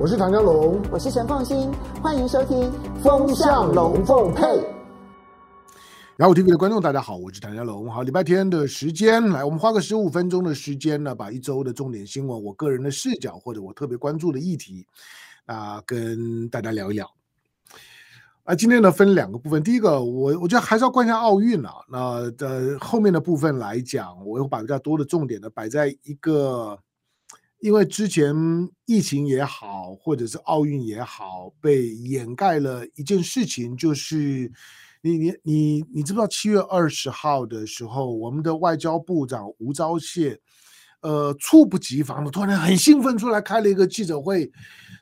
我是唐江龙，我是陈凤新，欢迎收听《风向龙凤配》。然后 TV 的观众，大家好，我是唐家龙。好，礼拜天的时间，来，我们花个十五分钟的时间呢，把一周的重点新闻，我个人的视角或者我特别关注的议题啊、呃，跟大家聊一聊。啊，今天呢分两个部分，第一个，我我觉得还是要关一下奥运啊。那的后面的部分来讲，我会把比较多的重点呢摆在一个。因为之前疫情也好，或者是奥运也好，被掩盖了一件事情，就是你你你你知不知道七月二十号的时候，我们的外交部长吴钊燮，呃，猝不及防的突然很兴奋出来开了一个记者会，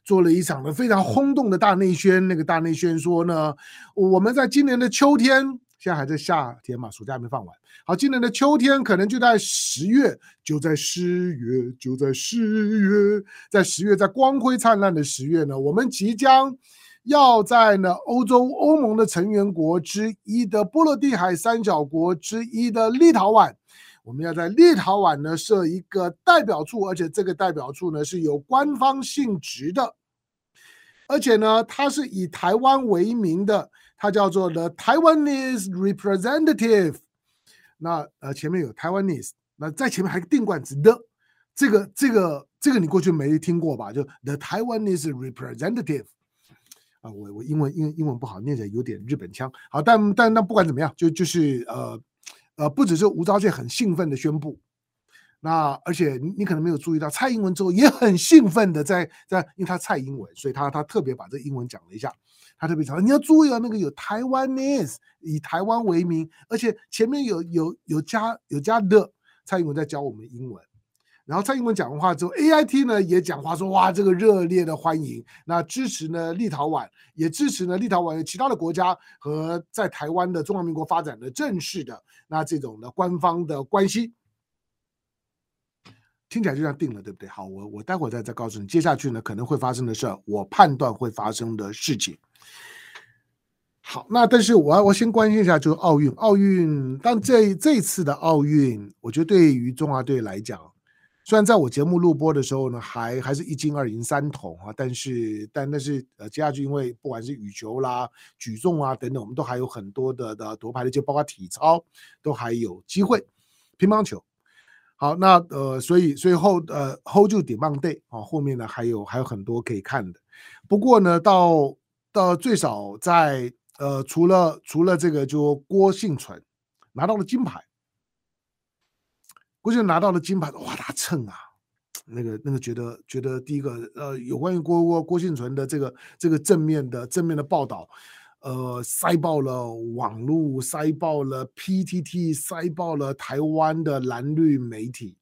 做了一场的非常轰动的大内宣。那个大内宣说呢，我们在今年的秋天，现在还在夏天嘛，暑假还没放完。好，今年的秋天可能就在十月，就在十月，就在十月，在十月，在光辉灿烂的十月呢，我们即将要在呢欧洲欧盟的成员国之一的波罗的海三角国之一的立陶宛，我们要在立陶宛呢设一个代表处，而且这个代表处呢是有官方性质的，而且呢它是以台湾为名的，它叫做 The Taiwanese Representative。那呃前面有 Taiwanese，那在前面还定冠词的，这个这个这个你过去没听过吧？就 The Taiwanese Representative 啊，我我英文英英文不好，念起来有点日本腔。好，但但那不管怎么样，就就是呃呃，不只是吴钊燮很兴奋的宣布，那而且你你可能没有注意到，蔡英文之后也很兴奋的在在，因为他蔡英文，所以他他特别把这英文讲了一下。他特别强调，你要注意啊，那个有台湾 ness 以台湾为名，而且前面有有有加有加的蔡英文在教我们英文，然后蔡英文讲完话之后，AIT 呢也讲话说，哇，这个热烈的欢迎，那支持呢立陶宛，也支持呢立陶宛其他的国家和在台湾的中华民国发展的正式的那这种的官方的关系，听起来就像定了，对不对？好，我我待会儿再再告诉你，接下去呢可能会发生的事儿，我判断会发生的事情。好，那但是我要我先关心一下，就是奥运。奥运，但这这次的奥运，我觉得对于中华队来讲，虽然在我节目录播的时候呢，还还是一金二银三铜啊，但是但但是呃，接下去因为不管是羽球啦、举重啊等等，我们都还有很多的的夺牌的，就包括体操都还有机会。乒乓球，好，那呃，所以所以后呃 hold 住 Demand Day 啊，后面呢还有还有很多可以看的。不过呢，到到最少在呃，除了除了这个，就郭幸存拿到了金牌，郭婞淳拿到了金牌，哇，他蹭啊，那个那个觉得觉得第一个，呃，有关于郭郭郭幸存的这个这个正面的正面的报道，呃，塞爆了网络，塞爆了 PTT，塞爆了台湾的蓝绿媒体。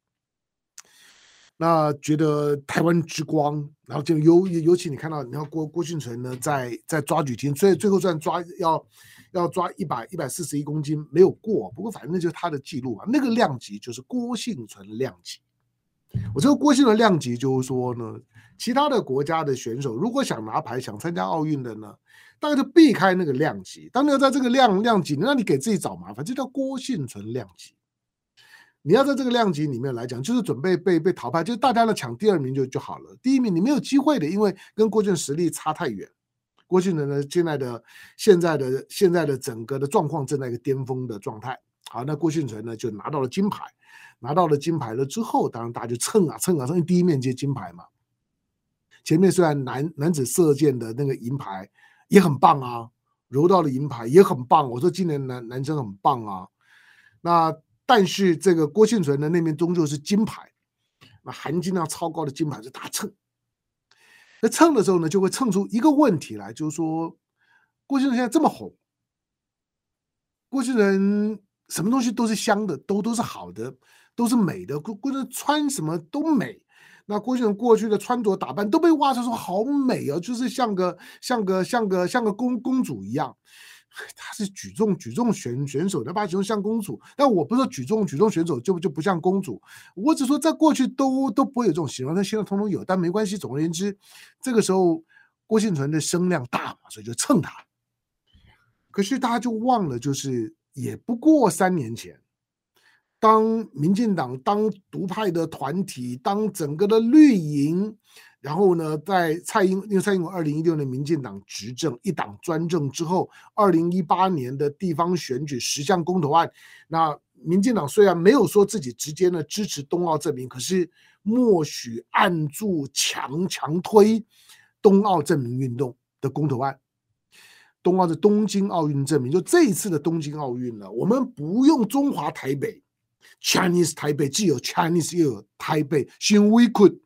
那觉得台湾之光，然后就尤尤其你看到，你看郭郭婞淳呢，在在抓举金，所以最后算抓要要抓一百一百四十一公斤没有过，不过反正那就是他的记录嘛，那个量级就是郭婞淳量级。我这个郭婞淳量级就是说呢，其他的国家的选手如果想拿牌想参加奥运的呢，大概就避开那个量级。当你要在这个量量级，那你给自己找麻烦，这叫郭婞淳量级。你要在这个量级里面来讲，就是准备被被淘汰，就是大家呢抢第二名就就好了。第一名你没有机会的，因为跟郭婞淳实力差太远。郭婞淳呢，现在的现在的现在的整个的状况正在一个巅峰的状态。好，那郭婞淳呢就拿到了金牌，拿到了金牌了之后，当然大家就蹭啊蹭啊蹭，第一面接金牌嘛。前面虽然男男子射箭的那个银牌也很棒啊，柔道的银牌也很棒。我说今年男男生很棒啊，那。但是这个郭庆存的那面终究是金牌，那含金量超高的金牌是大蹭。那蹭的时候呢，就会蹭出一个问题来，就是说郭庆存现在这么红，郭庆存什么东西都是香的，都都是好的，都是美的。郭郭庆穿什么都美，那郭婞淳过去的穿着打扮都被挖出说好美哦，就是像个像个像个像个公公主一样。他是举重举重选选手，他把举重像公主，但我不是说举重举重选手就就不像公主，我只说在过去都都不会有这种形容，但现在通通有，但没关系。总而言之，这个时候郭婞淳的声量大嘛，所以就蹭他。可是大家就忘了，就是也不过三年前，当民进党当独派的团体，当整个的绿营，然后呢，在蔡英因为蔡英文二零一六年民进党执政一党专政之后，二零一八年的地方选举十项公投案，那民进党虽然没有说自己直接呢支持冬奥证明，可是默许按住强强推冬奥证明运动的公投案。冬奥的东京奥运证明，就这一次的东京奥运呢，我们不用中华台北。Chinese 台北既有 Chinese 又有台北，新 We could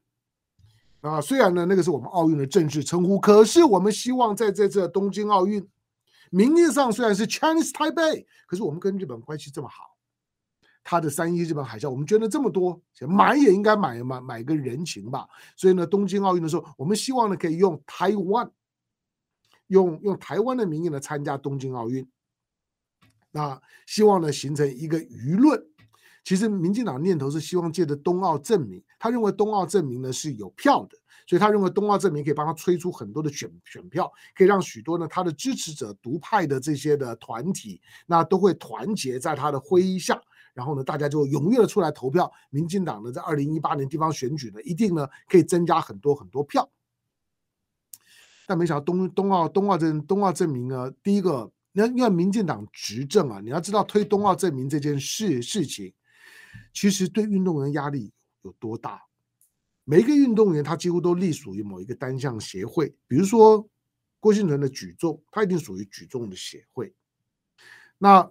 啊，虽然呢那个是我们奥运的正式称呼，可是我们希望在这次东京奥运，名义上虽然是 Chinese 台北，可是我们跟日本关系这么好，他的三一日本海啸，我们捐了这么多，买也应该买买买个人情吧。所以呢，东京奥运的时候，我们希望呢可以用台湾，用用台湾的名义呢参加东京奥运，那希望呢形成一个舆论。其实，民进党念头是希望借着冬奥证明，他认为冬奥证明呢是有票的，所以他认为冬奥证明可以帮他催出很多的选选票，可以让许多呢他的支持者、独派的这些的团体，那都会团结在他的麾下，然后呢，大家就踊跃的出来投票。民进党呢，在二零一八年地方选举呢，一定呢可以增加很多很多票。但没想到东冬奥冬奥正东奥证明呢，第一个，那因为民进党执政啊，你要知道推冬奥证明这件事事情。其实对运动员压力有多大？每一个运动员他几乎都隶属于某一个单项协会，比如说郭婞淳的举重，他一定属于举重的协会。那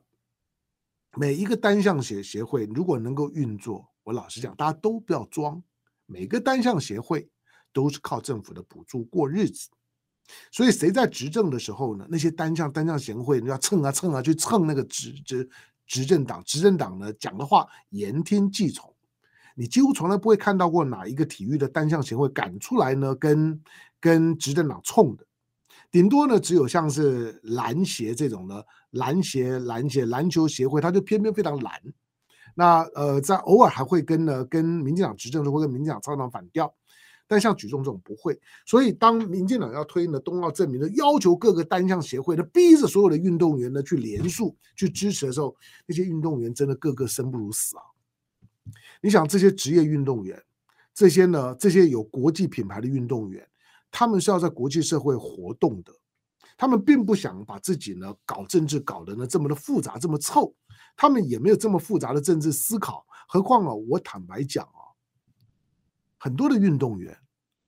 每一个单项协协会如果能够运作，我老实讲，大家都不要装，每个单项协会都是靠政府的补助过日子。所以谁在执政的时候呢？那些单项单项协会你要蹭啊蹭啊去蹭那个执执。执政党，执政党呢讲的话言听计从，你几乎从来不会看到过哪一个体育的单项协会敢出来呢跟跟执政党冲的，顶多呢只有像是篮协这种的篮协、篮协、篮球协会，他就偏偏非常蓝。那呃，在偶尔还会跟呢跟民进党执政的时候跟民进党唱唱反调。但像举重这种不会，所以当民进党要推呢冬奥证明的，要求各个单项协会呢，逼着所有的运动员呢去联署去支持的时候，那些运动员真的个个生不如死啊！你想这些职业运动员，这些呢这些有国际品牌的运动员，他们是要在国际社会活动的，他们并不想把自己呢搞政治搞得呢这么的复杂这么臭，他们也没有这么复杂的政治思考，何况啊，我坦白讲啊。很多的运动员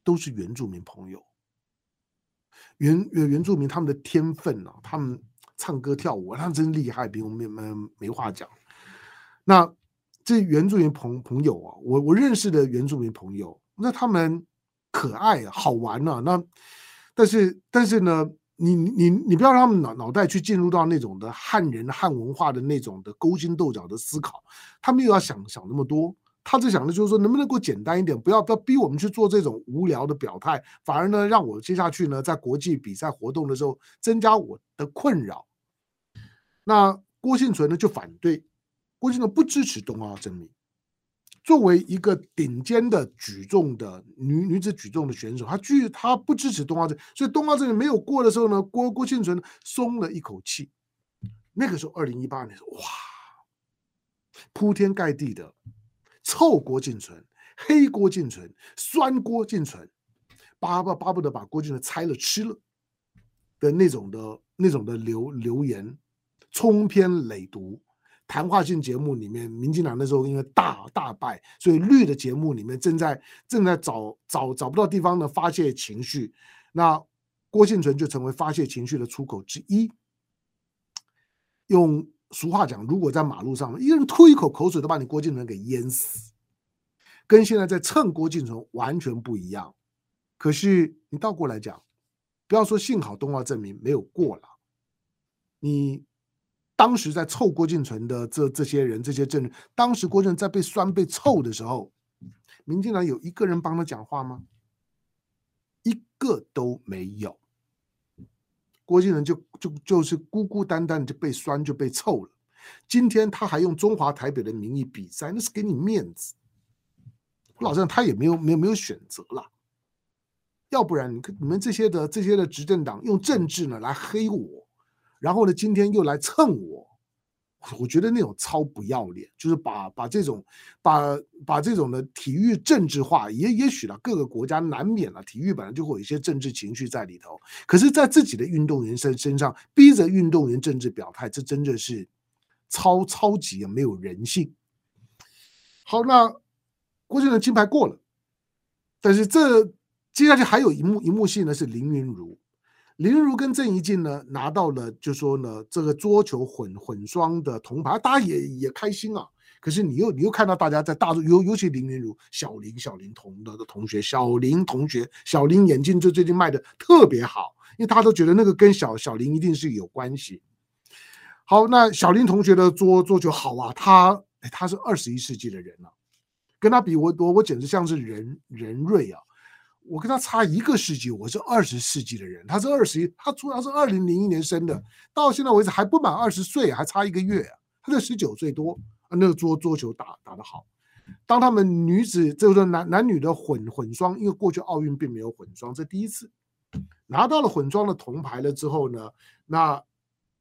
都是原住民朋友，原原原住民他们的天分啊，他们唱歌跳舞，他们真厉害，比我们没没话讲。那这原住民朋朋友啊，我我认识的原住民朋友，那他们可爱，好玩啊。那但是但是呢，你你你不要让他们脑脑袋去进入到那种的汉人汉文化的那种的勾心斗角的思考，他们又要想想那么多。他只想的就是说，能不能够简单一点，不要不要逼我们去做这种无聊的表态，反而呢，让我接下去呢，在国际比赛活动的时候增加我的困扰。那郭庆存呢就反对，郭庆存不支持东奥正名。作为一个顶尖的举重的女女子举重的选手，她拒她不支持东奥正，所以东奥正名没有过的时候呢，郭郭婞淳松了一口气。那个时候，二零一八年，哇，铺天盖地的。臭郭婞淳，黑郭婞淳，酸郭婞淳，巴不巴不得把郭婞淳拆了吃了的那种的那种的留留言，冲篇累牍。谈话性节目里面，民进党那时候因为大大败，所以绿的节目里面正在正在找找找不到地方的发泄情绪，那郭婞淳就成为发泄情绪的出口之一，用。俗话讲，如果在马路上，一个人吐一口口水都把你郭婞淳给淹死，跟现在在蹭郭婞淳完全不一样。可是你倒过来讲，不要说幸好东奥证明没有过了，你当时在臭郭婞淳的这这些人这些证人，当时郭婞淳在被酸被臭的时候，民进党有一个人帮他讲话吗？一个都没有。郭婞淳就就就是孤孤单单就被酸就被臭了，今天他还用中华台北的名义比赛，那是给你面子。我老实讲，他也没有没有没有选择了，要不然你你们这些的这些的执政党用政治呢来黑我，然后呢今天又来蹭我，我觉得那种超不要脸，就是把把这种把把这种的体育政治化，也也许了各个国家难免了，体育本来就会有一些政治情绪在里头。可是，在自己的运动员身身上逼着运动员政治表态，这真的是超超级没有人性。好，那郭婧的金牌过了，但是这接下去还有一幕一幕戏呢，是林昀儒。林昀儒跟郑怡静呢拿到了，就说呢这个桌球混混双的铜牌，大家也也开心啊。可是你又你又看到大家在大陆，尤尤其林昀儒，小林小林同的的同学，小林同学，小林眼镜就最近卖的特别好，因为大家都觉得那个跟小小林一定是有关系。好，那小林同学的桌桌球好啊，他他是二十一世纪的人了，啊，跟他比我我我简直像是人人瑞啊。我跟他差一个世纪，我是二十世纪的人，他是二十一，他主要是二零零一年生的，到现在为止还不满二十岁，还差一个月啊，他才十九岁多啊，那个桌桌球打打得好。当他们女子就是男男女的混混双，因为过去奥运并没有混双，这第一次拿到了混双的铜牌了之后呢，那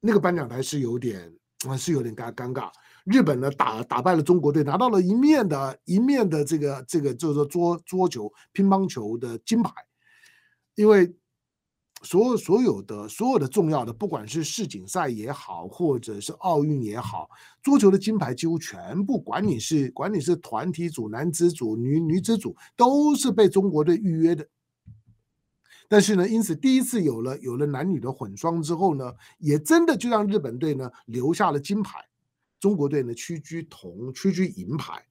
那个颁奖台是有点啊，是有点尴尴尬。日本呢打打败了中国队，拿到了一面的一面的这个这个就是说桌桌球乒乓球的金牌，因为所有所有的所有的重要的，不管是世锦赛也好，或者是奥运也好，桌球的金牌几乎全部，管你是管你是团体组、男子组、女女子组，都是被中国队预约的。但是呢，因此第一次有了有了男女的混双之后呢，也真的就让日本队呢留下了金牌。中国队呢屈居铜，屈居银牌，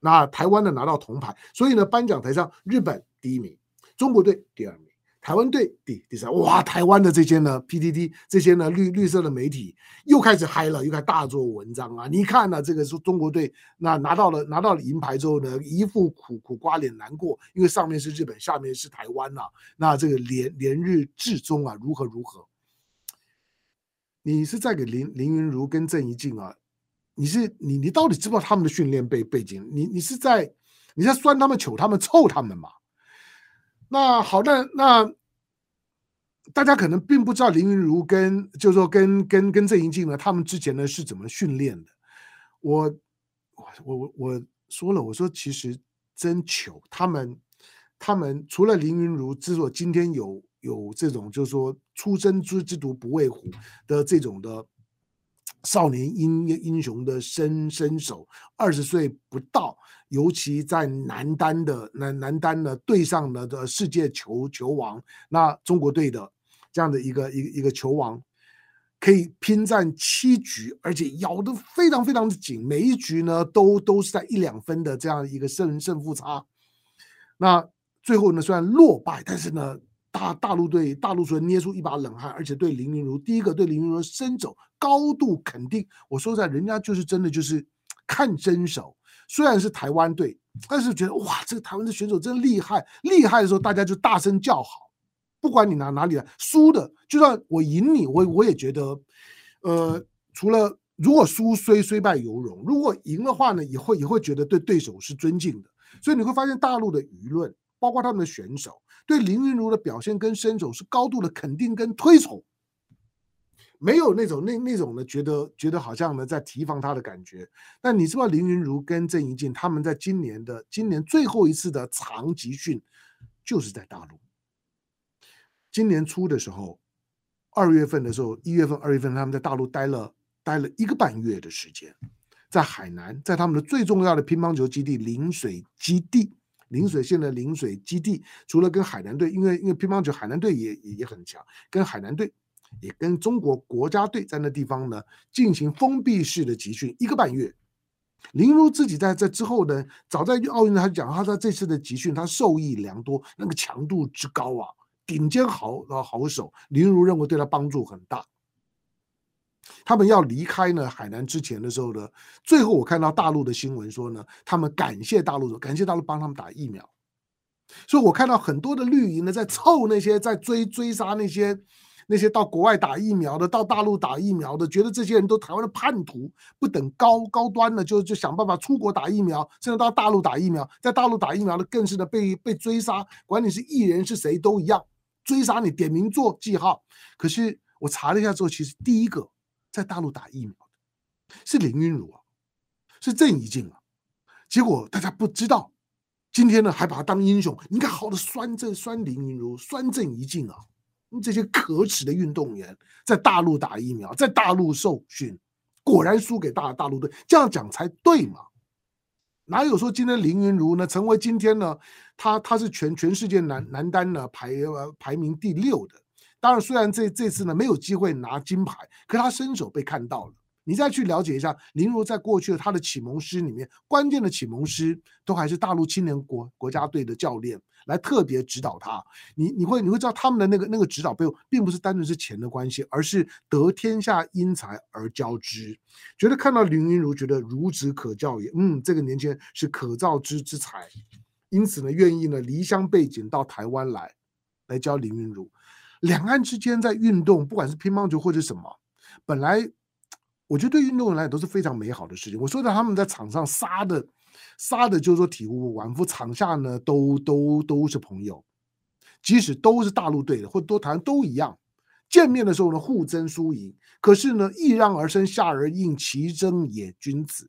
那台湾呢拿到铜牌，所以呢颁奖台上日本第一名，中国队第二名，台湾队第第三。哇，台湾的这些呢 PDD 这些呢绿绿色的媒体又开始嗨了，又开始大做文章啊！你看呢、啊，这个是中国队那拿到了拿到了银牌之后呢，一副苦苦瓜脸难过，因为上面是日本，下面是台湾呐、啊，那这个连连日至终啊，如何如何？你是在给林林云如跟郑怡静啊？你是你你到底知不知道他们的训练背背景？你你是在你在酸他们、糗他们、臭他们吗？那好，那那大家可能并不知道林云如跟就是说跟跟跟郑怡静呢，他们之前呢是怎么训练的？我我我我说了，我说其实真糗，他们他们除了林云如之所今天有有这种就是说初生之之犊不畏虎的这种的。少年英英雄的身身手，二十岁不到，尤其在男单的男男单的对上了的世界球球王，那中国队的这样的一个一个一个球王，可以拼战七局，而且咬得非常非常的紧，每一局呢都都是在一两分的这样一个胜胜负差。那最后呢虽然落败，但是呢。大大陆队大陆队捏出一把冷汗，而且对林昀儒第一个对林昀儒身手高度肯定。我说实在，人家就是真的就是看真手。虽然是台湾队，但是觉得哇，这个台湾的选手真厉害，厉害的时候大家就大声叫好。不管你拿哪里来，输的就算我赢你，我我也觉得，呃，除了如果输虽虽败犹荣，如果赢的话呢，也会也会觉得对对手是尊敬的。所以你会发现大陆的舆论，包括他们的选手。对林昀儒的表现跟身手是高度的肯定跟推崇，没有那种那那种的觉得觉得好像呢在提防他的感觉。但你知道林昀儒跟郑怡静他们在今年的今年最后一次的长集训就是在大陆。今年初的时候，二月份的时候，一月份、二月份他们在大陆待了待了一个半月的时间，在海南，在他们的最重要的乒乓球基地陵水基地。陵水县的陵水基地，除了跟海南队，因为因为乒乓球海南队也也也很强，跟海南队也跟中国国家队在那地方呢进行封闭式的集训一个半月。林昀儒自己在这之后呢，早在奥运他讲，他在这次的集训他受益良多，那个强度之高啊，顶尖好好手，林昀儒认为对他帮助很大。他们要离开呢海南之前的时候呢，最后我看到大陆的新闻说呢，他们感谢大陆，感谢大陆帮他们打疫苗。所以我看到很多的绿营呢在凑那些在追追杀那些那些到国外打疫苗的，到大陆打疫苗的，觉得这些人都台湾的叛徒，不等高高端的就就想办法出国打疫苗，甚至到大陆打疫苗，在大陆打疫苗的更是的被被追杀，管你是艺人是谁都一样，追杀你点名做记号。可是我查了一下之后，其实第一个。在大陆打疫苗的，是林昀儒啊，是郑怡静啊。结果大家不知道，今天呢还把他当英雄。你看，好的酸郑酸林昀儒，酸郑怡静啊，这些可耻的运动员在大陆打疫苗，在大陆受训，果然输给大大陆队，这样讲才对嘛？哪有说今天林昀儒呢成为今天呢？他他是全全世界男男单呢排排名第六的。当然，虽然这这次呢没有机会拿金牌，可他身手被看到了。你再去了解一下林昀儒在过去的他的启蒙师里面，关键的启蒙师都还是大陆青年国国家队的教练来特别指导他。你你会你会知道他们的那个那个指导背后，并不是单纯是钱的关系，而是得天下英才而教之。觉得看到林云如，觉得孺子可教也。嗯，这个年轻人是可造之之才，因此呢，愿意呢离乡背井到台湾来来教林云如。两岸之间在运动，不管是乒乓球或者什么，本来。我觉得对运动员来讲都是非常美好的事情。我说的他们在场上杀的，杀的就是说体无完肤，场下呢都都都是朋友，即使都是大陆队的或者都台都一样，见面的时候呢互争输赢，可是呢揖让而生，下而应，其争也君子。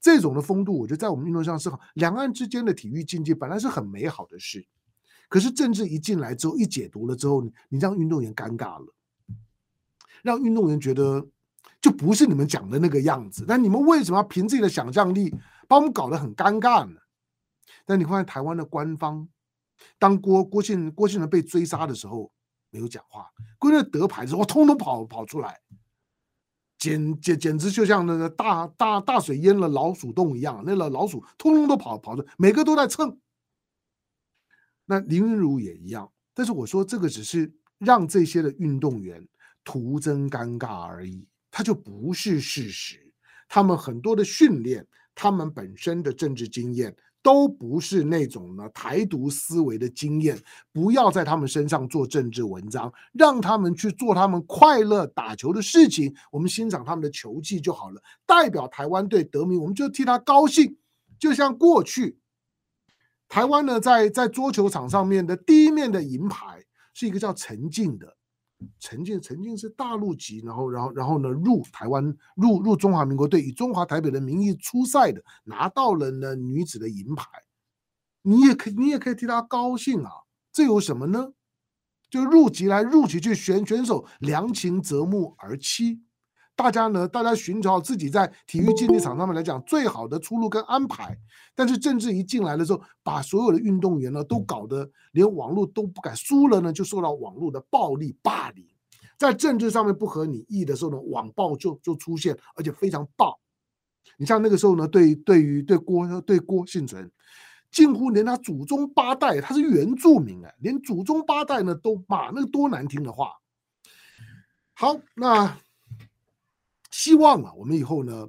这种的风度，我觉得在我们运动上是好。两岸之间的体育竞技本来是很美好的事，可是政治一进来之后，一解读了之后，你让运动员尴尬了，让运动员觉得。就不是你们讲的那个样子，那你们为什么要凭自己的想象力把我们搞得很尴尬呢？但你看台湾的官方，当郭郭庆郭庆仁被追杀的时候，没有讲话；郭庆得牌的时候，我通通跑跑出来，简简简直就像那个大大大水淹了老鼠洞一样，那个老鼠通通都跑跑出来，每个都在蹭。那林昀儒也一样，但是我说这个只是让这些的运动员徒增尴尬而已。他就不是事实，他们很多的训练，他们本身的政治经验都不是那种呢台独思维的经验，不要在他们身上做政治文章，让他们去做他们快乐打球的事情，我们欣赏他们的球技就好了。代表台湾队得名，我们就替他高兴。就像过去台湾呢，在在桌球场上面的第一面的银牌是一个叫陈静的。陈静陈静是大陆籍，然后然后然后呢入台湾入入中华民国队，以中华台北的名义出赛的，拿到了呢女子的银牌。你也可你也可以替她高兴啊，这有什么呢？就入籍来入籍去选选手，良禽择木而栖。大家呢，大家寻找自己在体育竞技场上面来讲最好的出路跟安排，但是政治一进来的时候，把所有的运动员呢都搞得连网络都不敢，输了呢就受到网络的暴力霸凌，在政治上面不合你意的时候呢，网暴就就出现，而且非常暴。你像那个时候呢，对对于对郭对郭婞淳，近乎连他祖宗八代他是原住民啊，连祖宗八代呢都骂，那个多难听的话。好，那。希望啊，我们以后呢，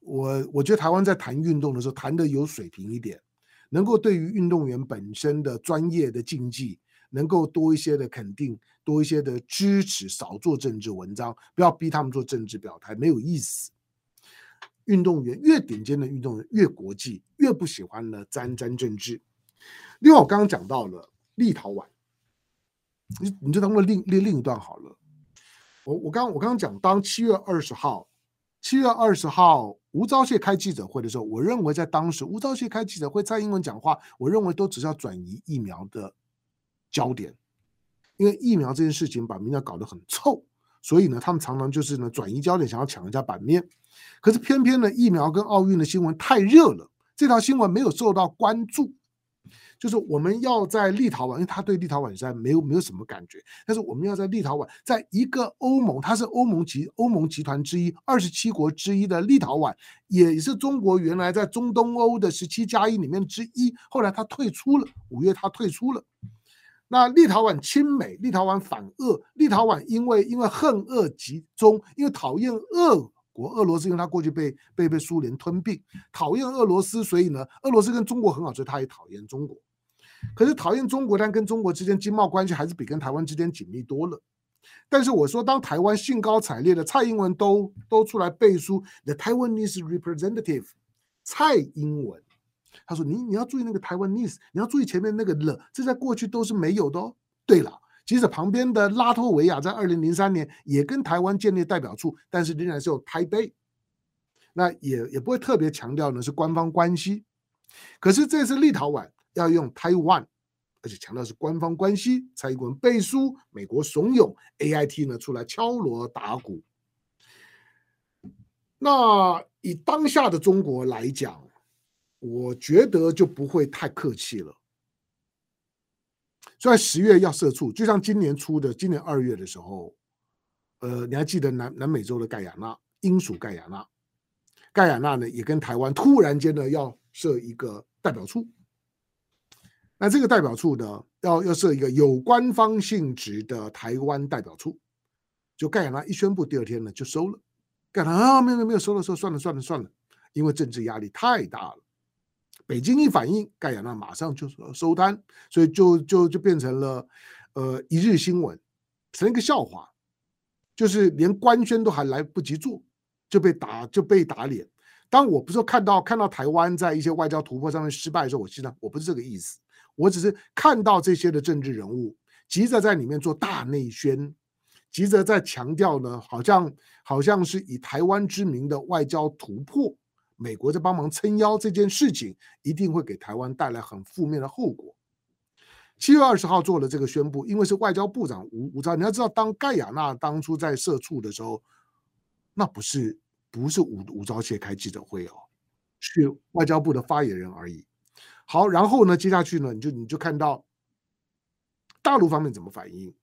我我觉得台湾在谈运动的时候谈的有水平一点，能够对于运动员本身的专业的竞技，能够多一些的肯定，多一些的支持，少做政治文章，不要逼他们做政治表态，没有意思。运动员越顶尖的运动员越国际，越不喜欢呢沾沾政治。另外，我刚刚讲到了立陶宛，你你就当做另另另一段好了。我我刚我刚刚讲，当七月二十号，七月二十号吴钊燮开记者会的时候，我认为在当时吴钊燮开记者会，蔡英文讲话，我认为都只是要转移疫苗的焦点，因为疫苗这件事情把民调搞得很臭，所以呢，他们常常就是呢转移焦点，想要抢人家版面。可是偏偏呢，疫苗跟奥运的新闻太热了，这条新闻没有受到关注。就是我们要在立陶宛，因为他对立陶宛实在没有没有什么感觉。但是我们要在立陶宛，在一个欧盟，它是欧盟集欧盟集团之一，二十七国之一的立陶宛，也是中国原来在中东欧的十七加一里面之一。后来他退出了，五月他退出了。那立陶宛亲美，立陶宛反俄，立陶宛因为因为恨俄及中，因为讨厌俄国俄罗斯，因为他过去被被被苏联吞并，讨厌俄罗斯，所以呢，俄罗斯跟中国很好，所以他也讨厌中国。可是讨厌中国，但跟中国之间经贸关系还是比跟台湾之间紧密多了。但是我说，当台湾兴高采烈的蔡英文都都出来背书，The Taiwanese representative 蔡英文，他说你你要注意那个 Taiwanese，你要注意前面那个了，这在过去都是没有的哦。对了，即使旁边的拉脱维亚在二零零三年也跟台湾建立代表处，但是仍然是有台北。那也也不会特别强调呢是官方关系。可是这次立陶宛要用台湾，而且强调是官方关系，蔡英文背书，美国怂恿，AIT 呢出来敲锣打鼓。那以当下的中国来讲，我觉得就不会太客气了。所以十月要设处，就像今年初的，今年二月的时候，呃，你还记得南南美洲的盖亚那，英属盖亚那，盖亚那呢也跟台湾突然间呢要设一个代表处。那这个代表处呢，要要设一个有官方性质的台湾代表处。就盖亚那一宣布，第二天呢就收了。盖亚那啊，没有没有收了收，算了算了算了，因为政治压力太大了。北京一反应，盖亚那马上就说收摊，所以就就就变成了呃一日新闻，成了一个笑话，就是连官宣都还来不及做，就被打就被打脸。当我不是看到看到台湾在一些外交突破上面失败的时候，我记得我不是这个意思，我只是看到这些的政治人物急着在里面做大内宣，急着在强调呢，好像好像是以台湾之名的外交突破。美国在帮忙撑腰这件事情，一定会给台湾带来很负面的后果。七月二十号做了这个宣布，因为是外交部长吴吴钊，你要知道，当盖亚纳当初在社畜的时候，那不是不是吴吴钊燮开记者会哦，是外交部的发言人而已。好，然后呢，接下去呢，你就你就看到大陆方面怎么反应。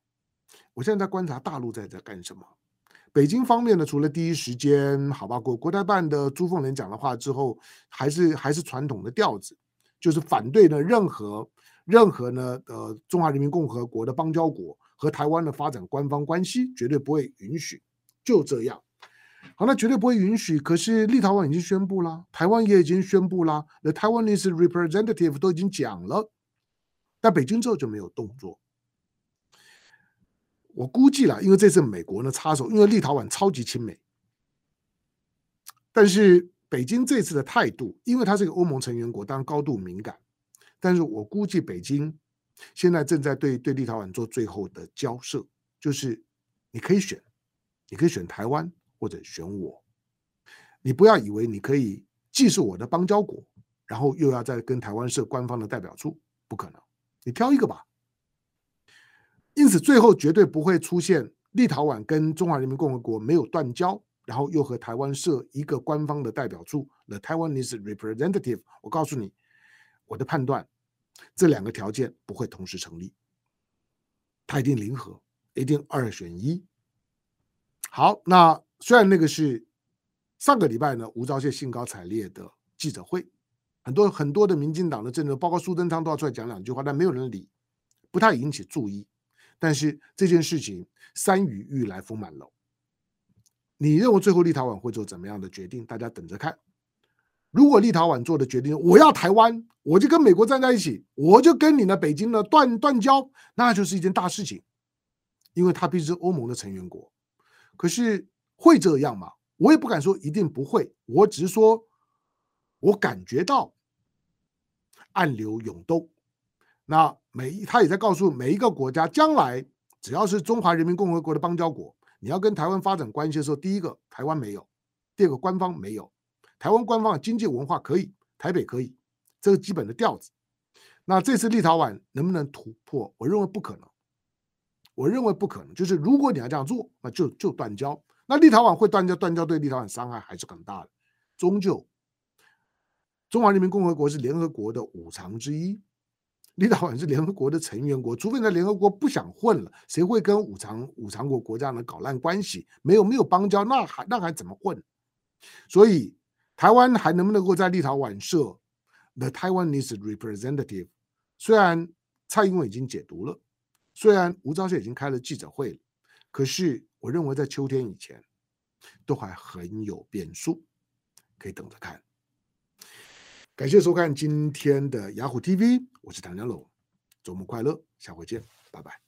我现在在观察大陆在在干什么。北京方面呢，除了第一时间好吧，国国台办的朱凤莲讲的话之后，还是还是传统的调子，就是反对呢任何任何呢呃中华人民共和国的邦交国和台湾的发展官方关系，绝对不会允许，就这样。好，那绝对不会允许。可是立陶宛已经宣布了，台湾也已经宣布了，The Taiwanese representative 都已经讲了，但北京之后就没有动作。我估计了，因为这次美国呢插手，因为立陶宛超级亲美，但是北京这次的态度，因为它是个欧盟成员国，当然高度敏感。但是我估计北京现在正在对对立陶宛做最后的交涉，就是你可以选，你可以选台湾或者选我，你不要以为你可以既是我的邦交国，然后又要再跟台湾设官方的代表处，不可能，你挑一个吧。因此，最后绝对不会出现立陶宛跟中华人民共和国没有断交，然后又和台湾设一个官方的代表处，the Taiwanese representative。我告诉你，我的判断，这两个条件不会同时成立，他一定零和，一定二选一。好，那虽然那个是上个礼拜呢，吴钊燮兴高采烈的记者会，很多很多的民进党的政治，包括苏贞昌都要出来讲两句话，但没有人理，不太引起注意。但是这件事情，山雨欲来风满楼。你认为最后立陶宛会做怎么样的决定？大家等着看。如果立陶宛做的决定，我要台湾，我就跟美国站在一起，我就跟你的北京呢断断交，那就是一件大事情，因为它毕竟是欧盟的成员国。可是会这样吗？我也不敢说一定不会，我只是说，我感觉到暗流涌动。那每一他也在告诉每一个国家，将来只要是中华人民共和国的邦交国，你要跟台湾发展关系的时候，第一个台湾没有，第二个官方没有，台湾官方的经济文化可以，台北可以，这个基本的调子。那这次立陶宛能不能突破？我认为不可能，我认为不可能。就是如果你要这样做，那就就断交。那立陶宛会断交，断交对立陶宛伤害还是很大的。终究，中华人民共和国是联合国的五常之一。立陶宛是联合国的成员国，除非在联合国不想混了，谁会跟五常五常国国家呢搞烂关系？没有没有邦交，那还那还怎么混？所以台湾还能不能够在立陶宛设 The Taiwanese representative？虽然蔡英文已经解读了，虽然吴钊燮已经开了记者会了，可是我认为在秋天以前都还很有变数，可以等着看。感谢收看今天的雅虎 TV，我是唐江龙，周末快乐，下回见，拜拜。